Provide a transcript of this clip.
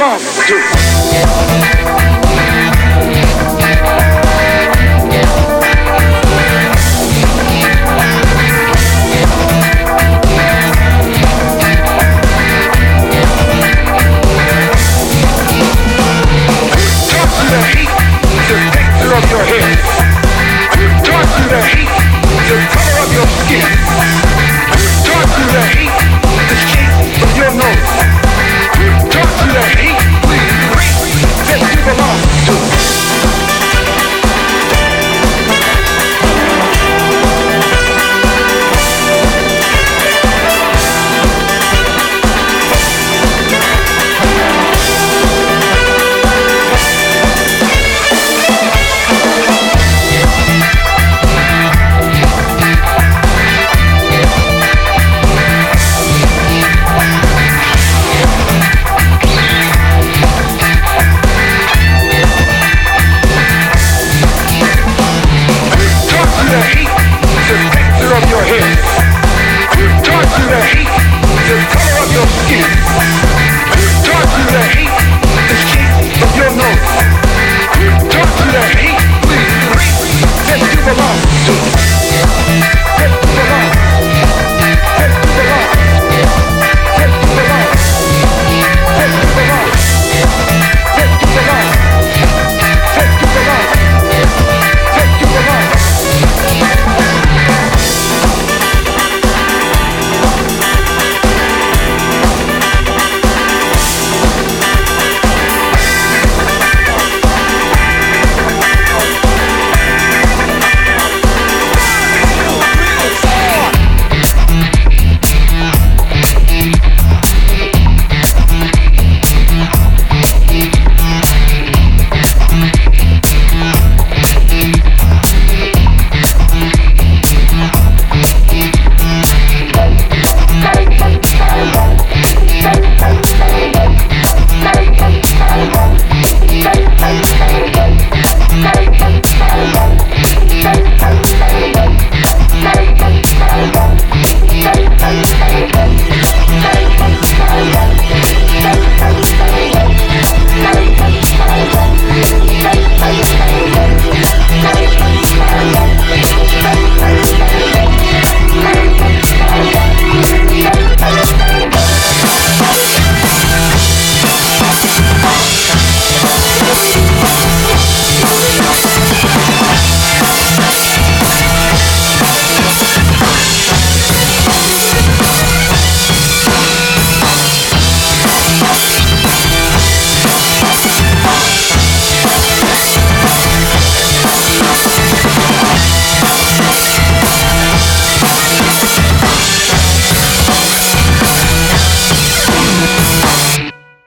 belong to.